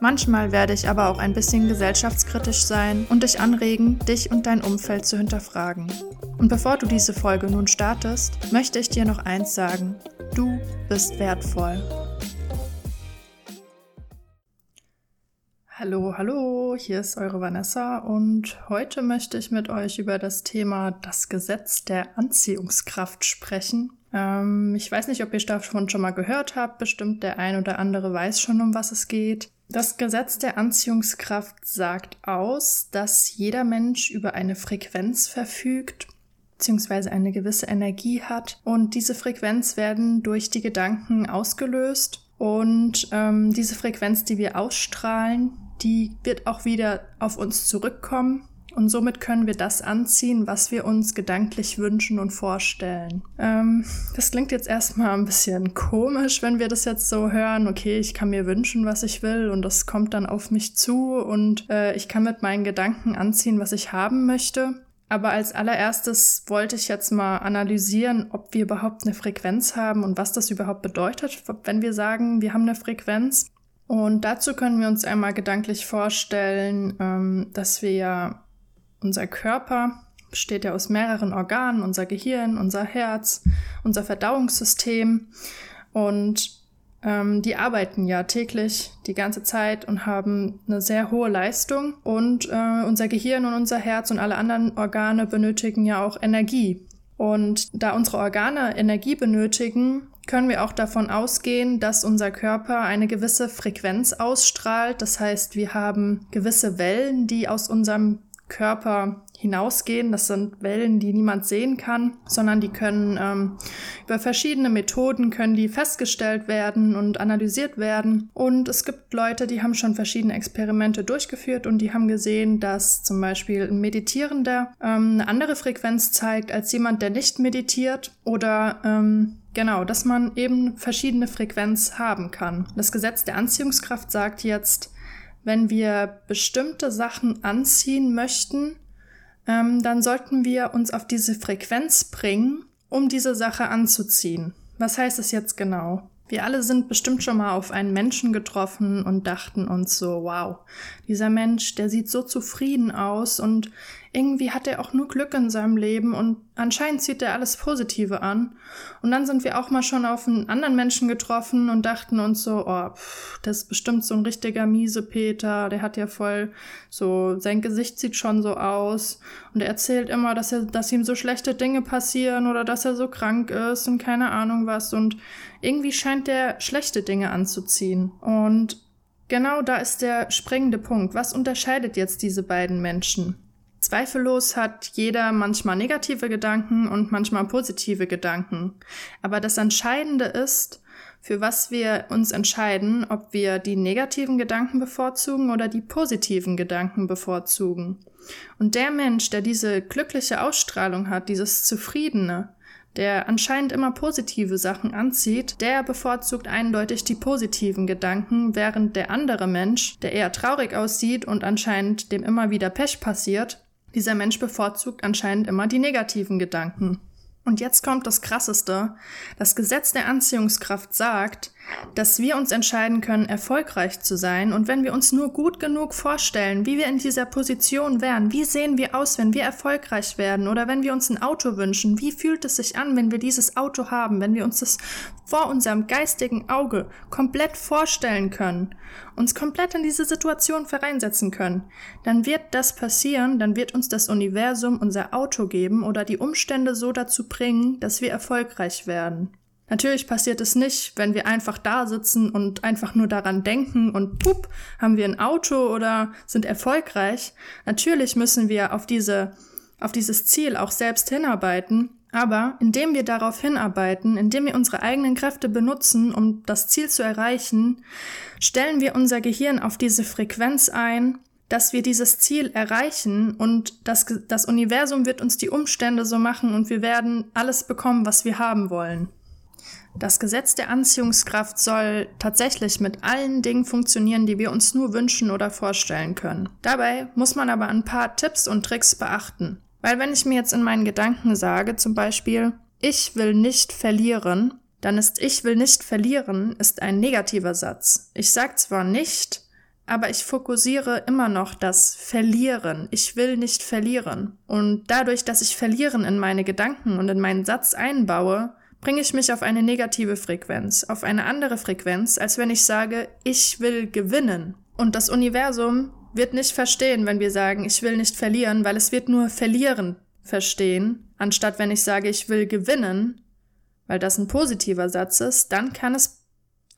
Manchmal werde ich aber auch ein bisschen gesellschaftskritisch sein und dich anregen, dich und dein Umfeld zu hinterfragen. Und bevor du diese Folge nun startest, möchte ich dir noch eins sagen. Du bist wertvoll. Hallo, hallo, hier ist eure Vanessa und heute möchte ich mit euch über das Thema das Gesetz der Anziehungskraft sprechen. Ähm, ich weiß nicht, ob ihr davon schon mal gehört habt, bestimmt der ein oder andere weiß schon, um was es geht. Das Gesetz der Anziehungskraft sagt aus, dass jeder Mensch über eine Frequenz verfügt beziehungsweise eine gewisse Energie hat. Und diese Frequenz werden durch die Gedanken ausgelöst. Und ähm, diese Frequenz, die wir ausstrahlen, die wird auch wieder auf uns zurückkommen und somit können wir das anziehen, was wir uns gedanklich wünschen und vorstellen. Ähm, das klingt jetzt erstmal ein bisschen komisch, wenn wir das jetzt so hören. Okay, ich kann mir wünschen, was ich will und das kommt dann auf mich zu und äh, ich kann mit meinen Gedanken anziehen, was ich haben möchte. Aber als allererstes wollte ich jetzt mal analysieren, ob wir überhaupt eine Frequenz haben und was das überhaupt bedeutet, wenn wir sagen, wir haben eine Frequenz. Und dazu können wir uns einmal gedanklich vorstellen, ähm, dass wir ja unser Körper besteht ja aus mehreren Organen, unser Gehirn, unser Herz, unser Verdauungssystem und ähm, die arbeiten ja täglich die ganze Zeit und haben eine sehr hohe Leistung und äh, unser Gehirn und unser Herz und alle anderen Organe benötigen ja auch Energie. Und da unsere Organe Energie benötigen, können wir auch davon ausgehen, dass unser Körper eine gewisse Frequenz ausstrahlt. Das heißt, wir haben gewisse Wellen, die aus unserem Körper hinausgehen. Das sind Wellen, die niemand sehen kann, sondern die können ähm, über verschiedene Methoden können die festgestellt werden und analysiert werden. Und es gibt Leute, die haben schon verschiedene Experimente durchgeführt und die haben gesehen, dass zum Beispiel ein Meditierender ähm, eine andere Frequenz zeigt als jemand, der nicht meditiert oder ähm, Genau, dass man eben verschiedene Frequenz haben kann. Das Gesetz der Anziehungskraft sagt jetzt, wenn wir bestimmte Sachen anziehen möchten, ähm, dann sollten wir uns auf diese Frequenz bringen, um diese Sache anzuziehen. Was heißt das jetzt genau? Wir alle sind bestimmt schon mal auf einen Menschen getroffen und dachten uns so, wow, dieser Mensch, der sieht so zufrieden aus und irgendwie hat er auch nur Glück in seinem Leben und anscheinend zieht er alles Positive an. Und dann sind wir auch mal schon auf einen anderen Menschen getroffen und dachten uns so, oh, pff, das ist bestimmt so ein richtiger miese Peter, der hat ja voll so, sein Gesicht sieht schon so aus und er erzählt immer, dass er, dass ihm so schlechte Dinge passieren oder dass er so krank ist und keine Ahnung was und irgendwie scheint der schlechte Dinge anzuziehen. Und genau da ist der springende Punkt. Was unterscheidet jetzt diese beiden Menschen? Zweifellos hat jeder manchmal negative Gedanken und manchmal positive Gedanken. Aber das Entscheidende ist, für was wir uns entscheiden, ob wir die negativen Gedanken bevorzugen oder die positiven Gedanken bevorzugen. Und der Mensch, der diese glückliche Ausstrahlung hat, dieses Zufriedene, der anscheinend immer positive Sachen anzieht, der bevorzugt eindeutig die positiven Gedanken, während der andere Mensch, der eher traurig aussieht und anscheinend dem immer wieder Pech passiert, dieser Mensch bevorzugt anscheinend immer die negativen Gedanken. Und jetzt kommt das Krasseste. Das Gesetz der Anziehungskraft sagt, dass wir uns entscheiden können, erfolgreich zu sein. Und wenn wir uns nur gut genug vorstellen, wie wir in dieser Position wären, wie sehen wir aus, wenn wir erfolgreich werden? Oder wenn wir uns ein Auto wünschen, wie fühlt es sich an, wenn wir dieses Auto haben? Wenn wir uns das vor unserem geistigen Auge komplett vorstellen können, uns komplett in diese Situation vereinsetzen können, dann wird das passieren, dann wird uns das Universum unser Auto geben oder die Umstände so dazu bringen, dass wir erfolgreich werden. Natürlich passiert es nicht, wenn wir einfach da sitzen und einfach nur daran denken und pup, haben wir ein Auto oder sind erfolgreich. Natürlich müssen wir auf diese, auf dieses Ziel auch selbst hinarbeiten. Aber indem wir darauf hinarbeiten, indem wir unsere eigenen Kräfte benutzen, um das Ziel zu erreichen, stellen wir unser Gehirn auf diese Frequenz ein, dass wir dieses Ziel erreichen und das, das Universum wird uns die Umstände so machen und wir werden alles bekommen, was wir haben wollen. Das Gesetz der Anziehungskraft soll tatsächlich mit allen Dingen funktionieren, die wir uns nur wünschen oder vorstellen können. Dabei muss man aber ein paar Tipps und Tricks beachten. Weil wenn ich mir jetzt in meinen Gedanken sage, zum Beispiel, ich will nicht verlieren, dann ist ich will nicht verlieren ist ein negativer Satz. Ich sage zwar nicht, aber ich fokussiere immer noch das Verlieren. Ich will nicht verlieren. Und dadurch, dass ich Verlieren in meine Gedanken und in meinen Satz einbaue, bringe ich mich auf eine negative Frequenz, auf eine andere Frequenz, als wenn ich sage, ich will gewinnen. Und das Universum wird nicht verstehen, wenn wir sagen, ich will nicht verlieren, weil es wird nur verlieren verstehen, anstatt wenn ich sage, ich will gewinnen, weil das ein positiver Satz ist, dann kann es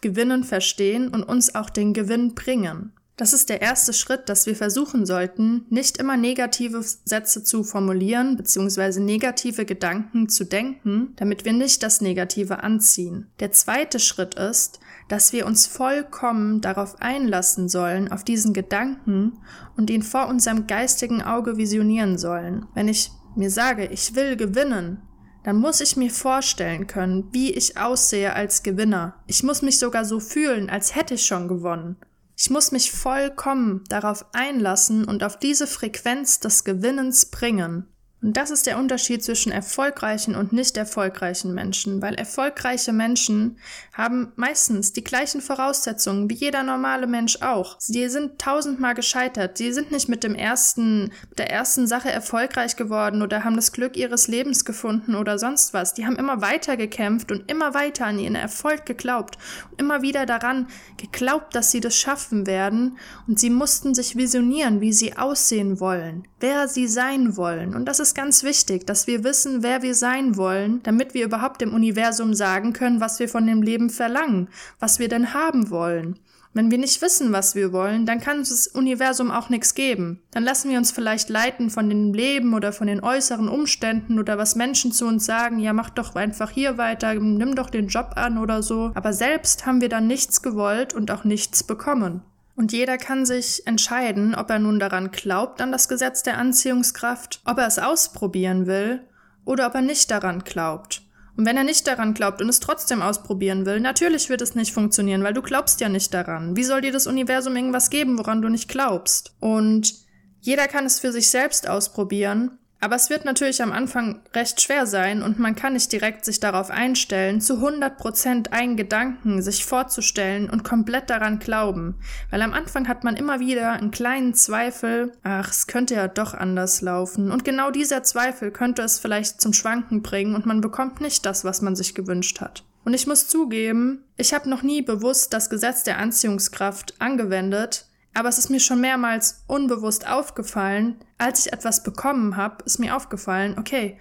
gewinnen verstehen und uns auch den Gewinn bringen. Das ist der erste Schritt, dass wir versuchen sollten, nicht immer negative Sätze zu formulieren bzw. negative Gedanken zu denken, damit wir nicht das Negative anziehen. Der zweite Schritt ist, dass wir uns vollkommen darauf einlassen sollen, auf diesen Gedanken und ihn vor unserem geistigen Auge visionieren sollen. Wenn ich mir sage, ich will gewinnen, dann muss ich mir vorstellen können, wie ich aussehe als Gewinner. Ich muss mich sogar so fühlen, als hätte ich schon gewonnen. Ich muss mich vollkommen darauf einlassen und auf diese Frequenz des Gewinnens bringen. Und das ist der Unterschied zwischen erfolgreichen und nicht erfolgreichen Menschen, weil erfolgreiche Menschen haben meistens die gleichen Voraussetzungen wie jeder normale Mensch auch. Sie sind tausendmal gescheitert. Sie sind nicht mit dem ersten, der ersten Sache erfolgreich geworden oder haben das Glück ihres Lebens gefunden oder sonst was. Die haben immer weiter gekämpft und immer weiter an ihren Erfolg geglaubt und immer wieder daran geglaubt, dass sie das schaffen werden und sie mussten sich visionieren, wie sie aussehen wollen, wer sie sein wollen. Und das ist ganz wichtig, dass wir wissen, wer wir sein wollen, damit wir überhaupt dem Universum sagen können, was wir von dem Leben verlangen, was wir denn haben wollen. Wenn wir nicht wissen, was wir wollen, dann kann uns das Universum auch nichts geben. Dann lassen wir uns vielleicht leiten von dem Leben oder von den äußeren Umständen oder was Menschen zu uns sagen, ja, mach doch einfach hier weiter, nimm doch den Job an oder so. Aber selbst haben wir dann nichts gewollt und auch nichts bekommen. Und jeder kann sich entscheiden, ob er nun daran glaubt, an das Gesetz der Anziehungskraft, ob er es ausprobieren will oder ob er nicht daran glaubt. Und wenn er nicht daran glaubt und es trotzdem ausprobieren will, natürlich wird es nicht funktionieren, weil du glaubst ja nicht daran. Wie soll dir das Universum irgendwas geben, woran du nicht glaubst? Und jeder kann es für sich selbst ausprobieren aber es wird natürlich am Anfang recht schwer sein und man kann nicht direkt sich darauf einstellen, zu 100% einen Gedanken sich vorzustellen und komplett daran glauben. Weil am Anfang hat man immer wieder einen kleinen Zweifel, ach, es könnte ja doch anders laufen. Und genau dieser Zweifel könnte es vielleicht zum Schwanken bringen und man bekommt nicht das, was man sich gewünscht hat. Und ich muss zugeben, ich habe noch nie bewusst das Gesetz der Anziehungskraft angewendet, aber es ist mir schon mehrmals unbewusst aufgefallen, als ich etwas bekommen habe, ist mir aufgefallen, okay,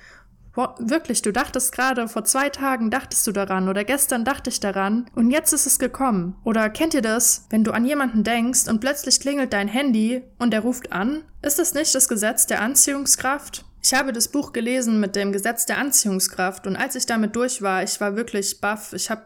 wirklich, du dachtest gerade vor zwei Tagen dachtest du daran oder gestern dachte ich daran und jetzt ist es gekommen. Oder kennt ihr das, wenn du an jemanden denkst und plötzlich klingelt dein Handy und er ruft an? Ist das nicht das Gesetz der Anziehungskraft? Ich habe das Buch gelesen mit dem Gesetz der Anziehungskraft und als ich damit durch war, ich war wirklich baff. Ich habe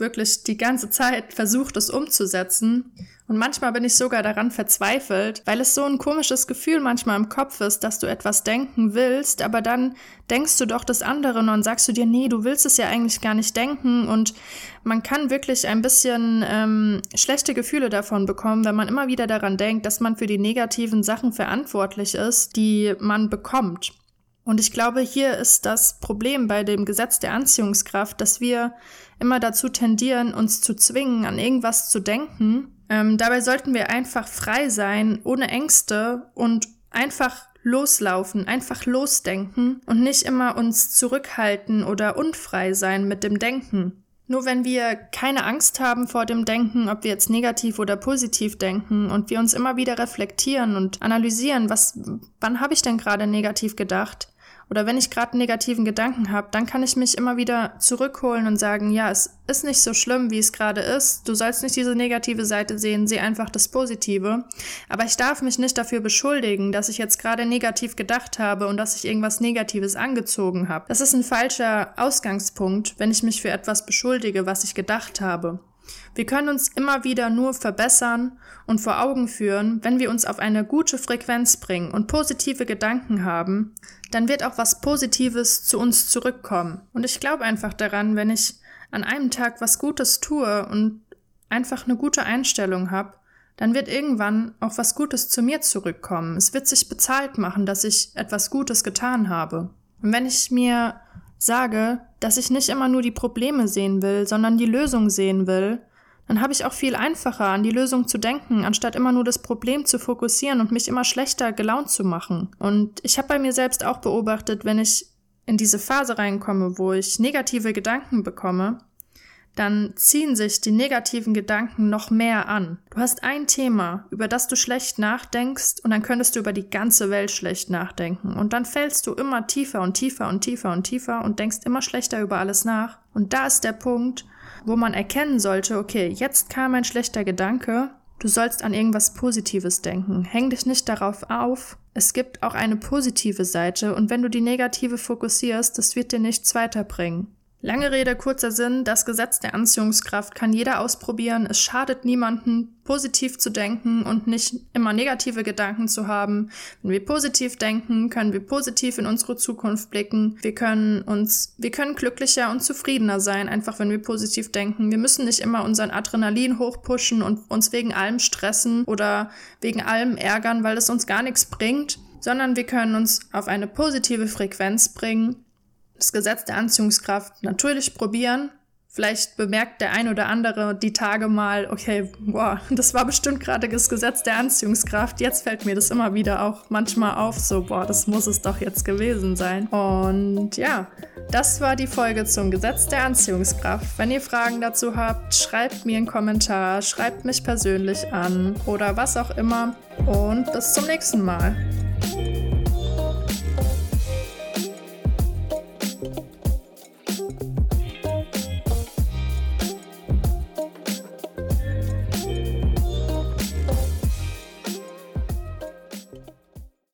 wirklich die ganze Zeit versucht, es umzusetzen und manchmal bin ich sogar daran verzweifelt, weil es so ein komisches Gefühl manchmal im Kopf ist, dass du etwas denken willst, aber dann denkst du doch das andere und sagst du dir, nee, du willst es ja eigentlich gar nicht denken. Und man kann wirklich ein bisschen ähm, schlechte Gefühle davon bekommen, wenn man immer wieder daran denkt, dass man für die negativen Sachen verantwortlich ist, die man bekommt. Und ich glaube, hier ist das Problem bei dem Gesetz der Anziehungskraft, dass wir immer dazu tendieren, uns zu zwingen, an irgendwas zu denken, ähm, dabei sollten wir einfach frei sein, ohne Ängste und einfach loslaufen, einfach losdenken und nicht immer uns zurückhalten oder unfrei sein mit dem Denken. Nur wenn wir keine Angst haben vor dem Denken, ob wir jetzt negativ oder positiv denken und wir uns immer wieder reflektieren und analysieren, was, wann habe ich denn gerade negativ gedacht? Oder wenn ich gerade einen negativen Gedanken habe, dann kann ich mich immer wieder zurückholen und sagen, ja, es ist nicht so schlimm, wie es gerade ist. Du sollst nicht diese negative Seite sehen, sieh einfach das Positive. Aber ich darf mich nicht dafür beschuldigen, dass ich jetzt gerade negativ gedacht habe und dass ich irgendwas Negatives angezogen habe. Das ist ein falscher Ausgangspunkt, wenn ich mich für etwas beschuldige, was ich gedacht habe. Wir können uns immer wieder nur verbessern und vor Augen führen, wenn wir uns auf eine gute Frequenz bringen und positive Gedanken haben, dann wird auch was Positives zu uns zurückkommen. Und ich glaube einfach daran, wenn ich an einem Tag was Gutes tue und einfach eine gute Einstellung habe, dann wird irgendwann auch was Gutes zu mir zurückkommen. Es wird sich bezahlt machen, dass ich etwas Gutes getan habe. Und wenn ich mir sage, dass ich nicht immer nur die Probleme sehen will, sondern die Lösung sehen will, dann habe ich auch viel einfacher an die Lösung zu denken, anstatt immer nur das Problem zu fokussieren und mich immer schlechter gelaunt zu machen. Und ich habe bei mir selbst auch beobachtet, wenn ich in diese Phase reinkomme, wo ich negative Gedanken bekomme, dann ziehen sich die negativen Gedanken noch mehr an. Du hast ein Thema, über das du schlecht nachdenkst, und dann könntest du über die ganze Welt schlecht nachdenken. Und dann fällst du immer tiefer und tiefer und tiefer und tiefer und denkst immer schlechter über alles nach. Und da ist der Punkt, wo man erkennen sollte, okay, jetzt kam ein schlechter Gedanke, du sollst an irgendwas Positives denken. Häng dich nicht darauf auf. Es gibt auch eine positive Seite und wenn du die negative fokussierst, das wird dir nichts weiterbringen. Lange Rede, kurzer Sinn, das Gesetz der Anziehungskraft kann jeder ausprobieren. Es schadet niemanden, positiv zu denken und nicht immer negative Gedanken zu haben. Wenn wir positiv denken, können wir positiv in unsere Zukunft blicken. Wir können uns, wir können glücklicher und zufriedener sein, einfach wenn wir positiv denken. Wir müssen nicht immer unseren Adrenalin hochpushen und uns wegen allem stressen oder wegen allem ärgern, weil es uns gar nichts bringt, sondern wir können uns auf eine positive Frequenz bringen das Gesetz der Anziehungskraft natürlich probieren. Vielleicht bemerkt der ein oder andere die Tage mal, okay, boah, das war bestimmt gerade das Gesetz der Anziehungskraft. Jetzt fällt mir das immer wieder auch manchmal auf, so, boah, das muss es doch jetzt gewesen sein. Und ja, das war die Folge zum Gesetz der Anziehungskraft. Wenn ihr Fragen dazu habt, schreibt mir einen Kommentar, schreibt mich persönlich an oder was auch immer. Und bis zum nächsten Mal.